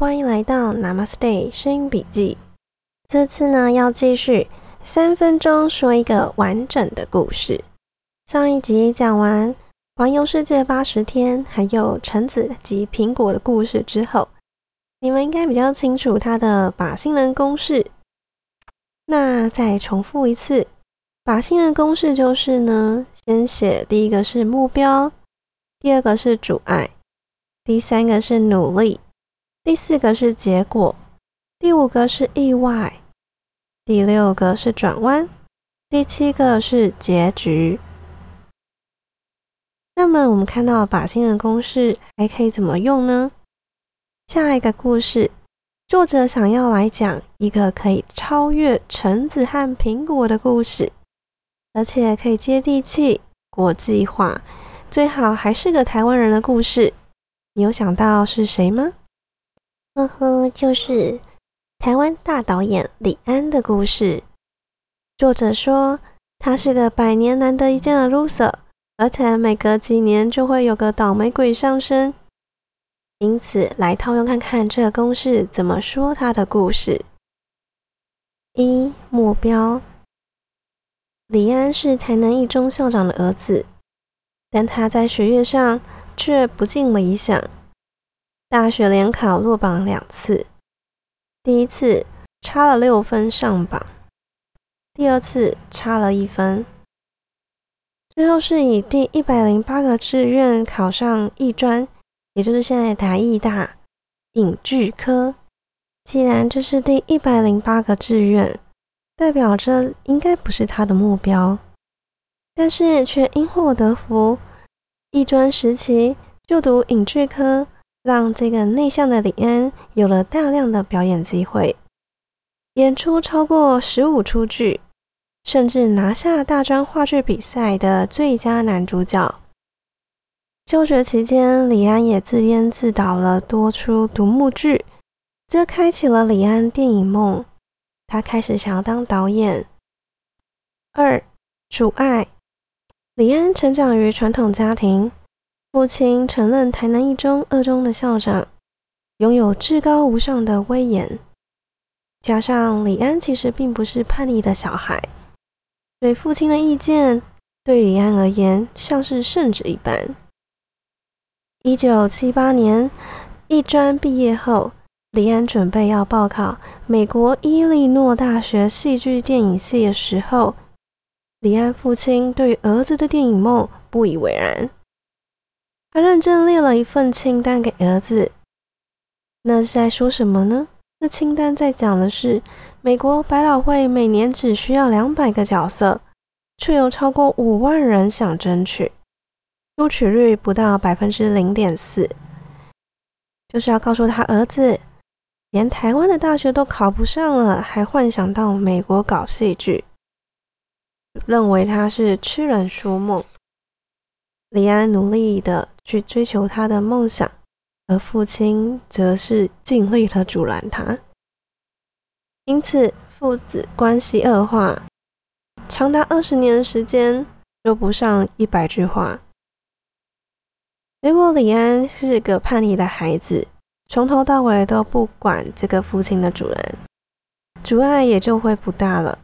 欢迎来到 Namaste 声音笔记。这次呢，要继续三分钟说一个完整的故事。上一集讲完环游世界八十天，还有橙子及苹果的故事之后，你们应该比较清楚它的靶心人公式。那再重复一次，靶心人公式就是呢，先写第一个是目标，第二个是阻碍，第三个是努力。第四个是结果，第五个是意外，第六个是转弯，第七个是结局。那么我们看到靶心的公式还可以怎么用呢？下一个故事，作者想要来讲一个可以超越橙子和苹果的故事，而且可以接地气、国际化，最好还是个台湾人的故事。你有想到是谁吗？呵呵，就是台湾大导演李安的故事。作者说，他是个百年难得一见的 loser，而且每隔几年就会有个倒霉鬼上身。因此，来套用看看这个公式怎么说他的故事。一目标，李安是台南一中校长的儿子，但他在学业上却不尽理想。大学联考落榜两次，第一次差了六分上榜，第二次差了一分，最后是以第一百零八个志愿考上艺专，也就是现在台艺大影剧科。既然这是第一百零八个志愿，代表着应该不是他的目标，但是却因祸得福，艺专时期就读影剧科。让这个内向的李安有了大量的表演机会，演出超过十五出剧，甚至拿下大专话剧比赛的最佳男主角。就学期间，李安也自编自导了多出独幕剧，这开启了李安电影梦。他开始想要当导演。二主爱，李安成长于传统家庭。父亲曾任台南一中、二中的校长，拥有至高无上的威严。加上李安其实并不是叛逆的小孩，对父亲的意见对李安而言像是圣旨一般。一九七八年一专毕业后，李安准备要报考美国伊利诺大学戏剧电影系的时候，李安父亲对儿子的电影梦不以为然。他认真列了一份清单给儿子，那是在说什么呢？那清单在讲的是，美国百老汇每年只需要两百个角色，却有超过五万人想争取，录取率不到百分之零点四，就是要告诉他儿子，连台湾的大学都考不上了，还幻想到美国搞戏剧，认为他是痴人说梦。李安努力的去追求他的梦想，而父亲则是尽力的阻拦他，因此父子关系恶化，长达二十年的时间说不上一百句话。结果李安是个叛逆的孩子，从头到尾都不管这个父亲的阻拦，阻碍也就会不大了。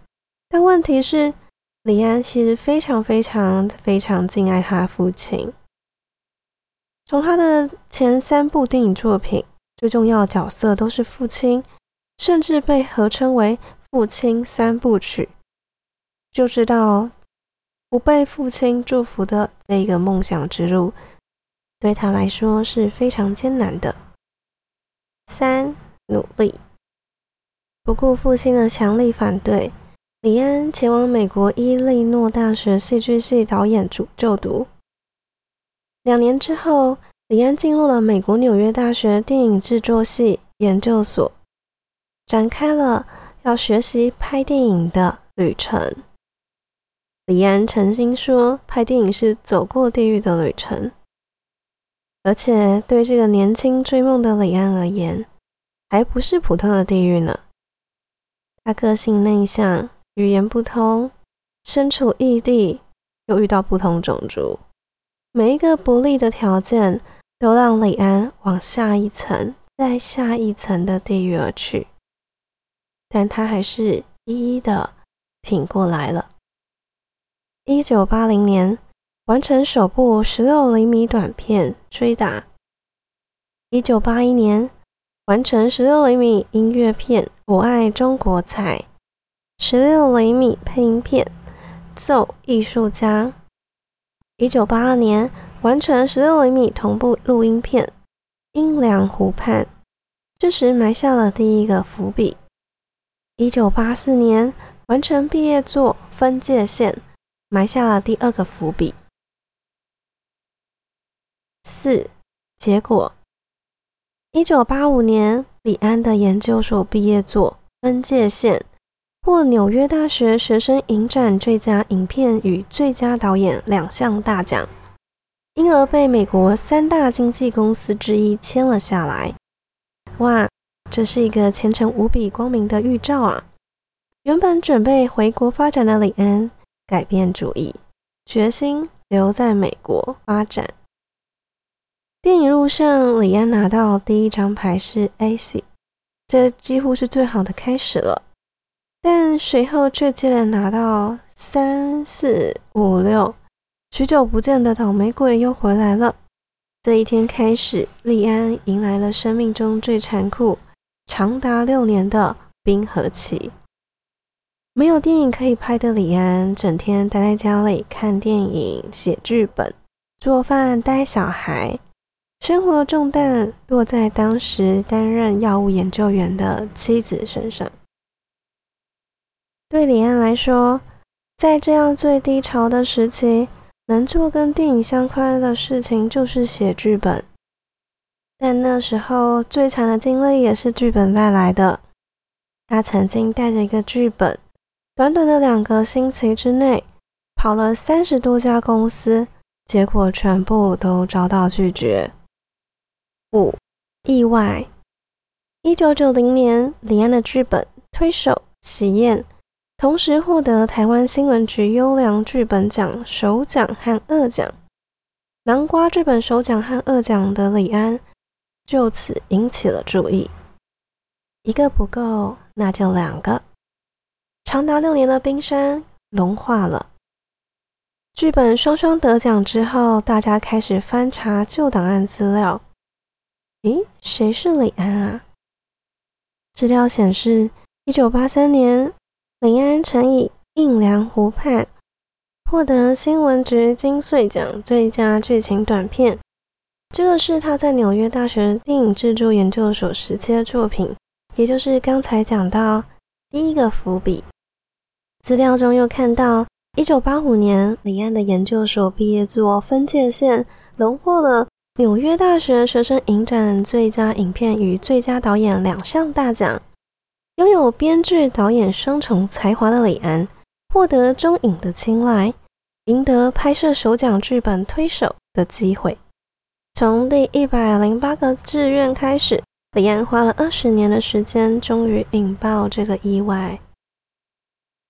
但问题是。李安其实非常非常非常敬爱他父亲。从他的前三部电影作品，最重要的角色都是父亲，甚至被合称为“父亲三部曲”，就知道不被父亲祝福的这一个梦想之路，对他来说是非常艰难的。三努力，不顾父亲的强力反对。李安前往美国伊利诺大学戏剧系导演组就读。两年之后，李安进入了美国纽约大学电影制作系研究所，展开了要学习拍电影的旅程。李安曾经说：“拍电影是走过地狱的旅程。”而且，对这个年轻追梦的李安而言，还不是普通的地狱呢。他个性内向。语言不通，身处异地，又遇到不同种族，每一个不利的条件都让李安往下一层再下一层的地狱而去，但他还是一一的挺过来了。一九八零年完成首部十六厘米短片《追打》，一九八一年完成十六厘米音乐片《我爱中国菜》，十六厘米配音片《奏艺术家》，一九八二年完成十六厘米同步录音片。阴凉湖畔，这时埋下了第一个伏笔。一九八四年完成毕业作《分界线》，埋下了第二个伏笔。四结果，一九八五年李安的研究所毕业作《分界线》获纽约大学学生影展最佳影片与最佳导演两项大奖。因而被美国三大经纪公司之一签了下来。哇，这是一个前程无比光明的预兆啊！原本准备回国发展的李安改变主意，决心留在美国发展。电影路上，李安拿到第一张牌是 AC，这几乎是最好的开始了。但随后却接连拿到三四五六。许久不见的倒霉鬼又回来了。这一天开始，利安迎来了生命中最残酷、长达六年的冰河期。没有电影可以拍的李安，整天待在家里看电影、写剧本、做饭、带小孩，生活重担落在当时担任药物研究员的妻子身上。对李安来说，在这样最低潮的时期，能做跟电影相关的事情就是写剧本，但那时候最惨的经历也是剧本带来的。他曾经带着一个剧本，短短的两个星期之内，跑了三十多家公司，结果全部都遭到拒绝。五意外，一九九零年，李安的剧本《推手》喜宴。同时获得台湾新闻局优良剧本奖首奖和二奖，南瓜剧本首奖和二奖的李安就此引起了注意。一个不够，那就两个。长达六年的冰山融化了。剧本双双得奖之后，大家开始翻查旧档案资料。咦，谁是李安啊？资料显示，一九八三年。李安曾以《印良湖畔》获得新闻局金穗奖最佳剧情短片，这个是他在纽约大学电影制作研究所时期的作品，也就是刚才讲到第一个伏笔。资料中又看到，一九八五年李安的研究所毕业作《分界线》荣获了纽约大学学生影展最佳影片与最佳导演两项大奖。拥有编剧、导演双重才华的李安，获得中影的青睐，赢得拍摄首奖剧本推手的机会。从第一百零八个志愿开始，李安花了二十年的时间，终于引爆这个意外。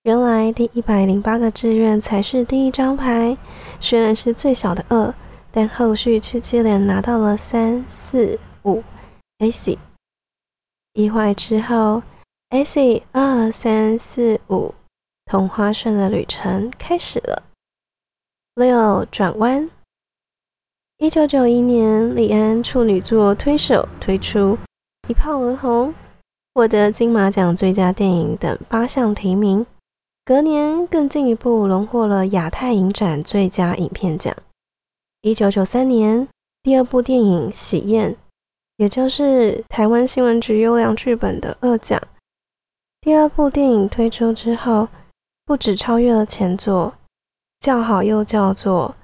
原来第一百零八个志愿才是第一张牌，虽然是最小的二，但后续却接连拿到了三、四、五。AC 意外之后。AC 二三四五，同花顺的旅程开始了。六转弯。一九九一年，李安处女作《推手》推出，一炮而红，获得金马奖最佳电影等八项提名。隔年，更进一步荣获了亚太影展最佳影片奖。一九九三年，第二部电影《喜宴》，也就是台湾新闻局优良剧本的二奖。第二部电影推出之后，不止超越了前作，叫好又叫座，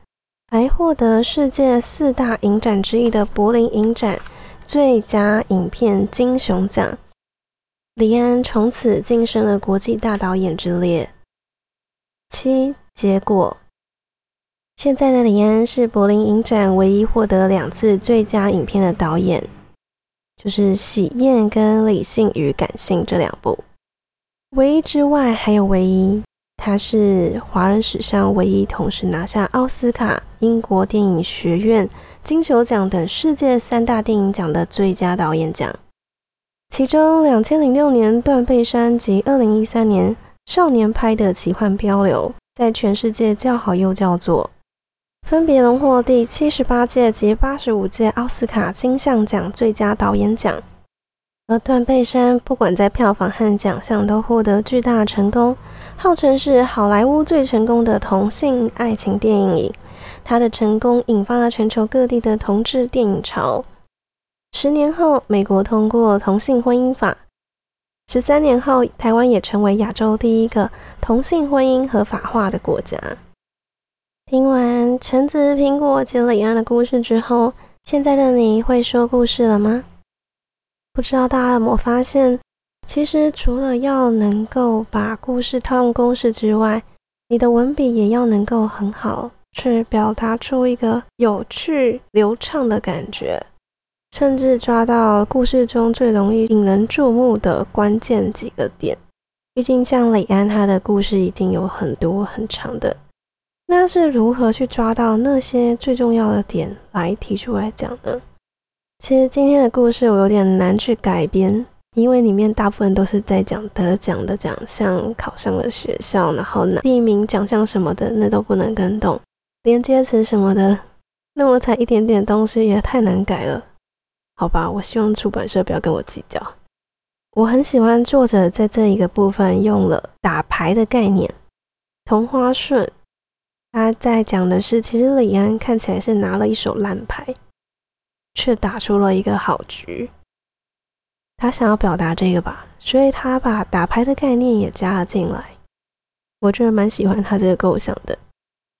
还获得世界四大影展之一的柏林影展最佳影片金熊奖。李安从此晋升了国际大导演之列。七结果，现在的李安是柏林影展唯一获得两次最佳影片的导演，就是《喜宴》跟《理性与感性》这两部。唯一之外，还有唯一，他是华人史上唯一同时拿下奥斯卡、英国电影学院、金球奖等世界三大电影奖的最佳导演奖。其中，两千零六年断背山及二零一三年少年拍的奇幻漂流，在全世界叫好又叫座，分别荣获第七十八届及八十五届奥斯卡金像奖最佳导演奖。而断背山不管在票房和奖项都获得巨大成功，号称是好莱坞最成功的同性爱情电影。它的成功引发了全球各地的同志电影潮。十年后，美国通过同性婚姻法；十三年后，台湾也成为亚洲第一个同性婚姻合法化的国家。听完橙子、苹果及李安的故事之后，现在的你会说故事了吗？不知道大家有没有发现，其实除了要能够把故事套用公式之外，你的文笔也要能够很好，去表达出一个有趣、流畅的感觉，甚至抓到故事中最容易引人注目的关键几个点。毕竟像李安他的故事已经有很多很长的，那是如何去抓到那些最重要的点来提出来讲呢？其实今天的故事我有点难去改编，因为里面大部分都是在讲得奖的奖项、考上了学校，然后呢第一名奖项什么的，那都不能跟动。连接词什么的，那么才一点点东西也太难改了。好吧，我希望出版社不要跟我计较。我很喜欢作者在这一个部分用了打牌的概念，同花顺。他在讲的是，其实李安看起来是拿了一手烂牌。却打出了一个好局，他想要表达这个吧，所以他把打牌的概念也加了进来。我觉得蛮喜欢他这个构想的，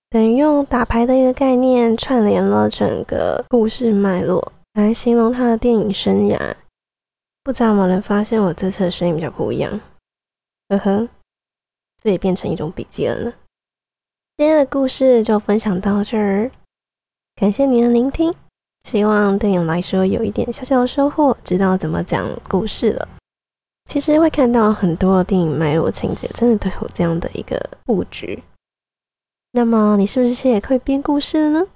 等于用打牌的一个概念串联了整个故事脉络，来形容他的电影生涯。不知道有没有人发现我这次的声音比较不一样？呵呵，这也变成一种笔记了呢。今天的故事就分享到这儿，感谢您的聆听。希望对你来说有一点小小的收获，知道怎么讲故事了。其实会看到很多电影脉络情节，真的都有这样的一个布局。那么你是不是也可以编故事了呢？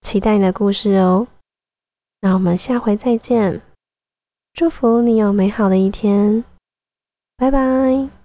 期待你的故事哦。那我们下回再见，祝福你有美好的一天，拜拜。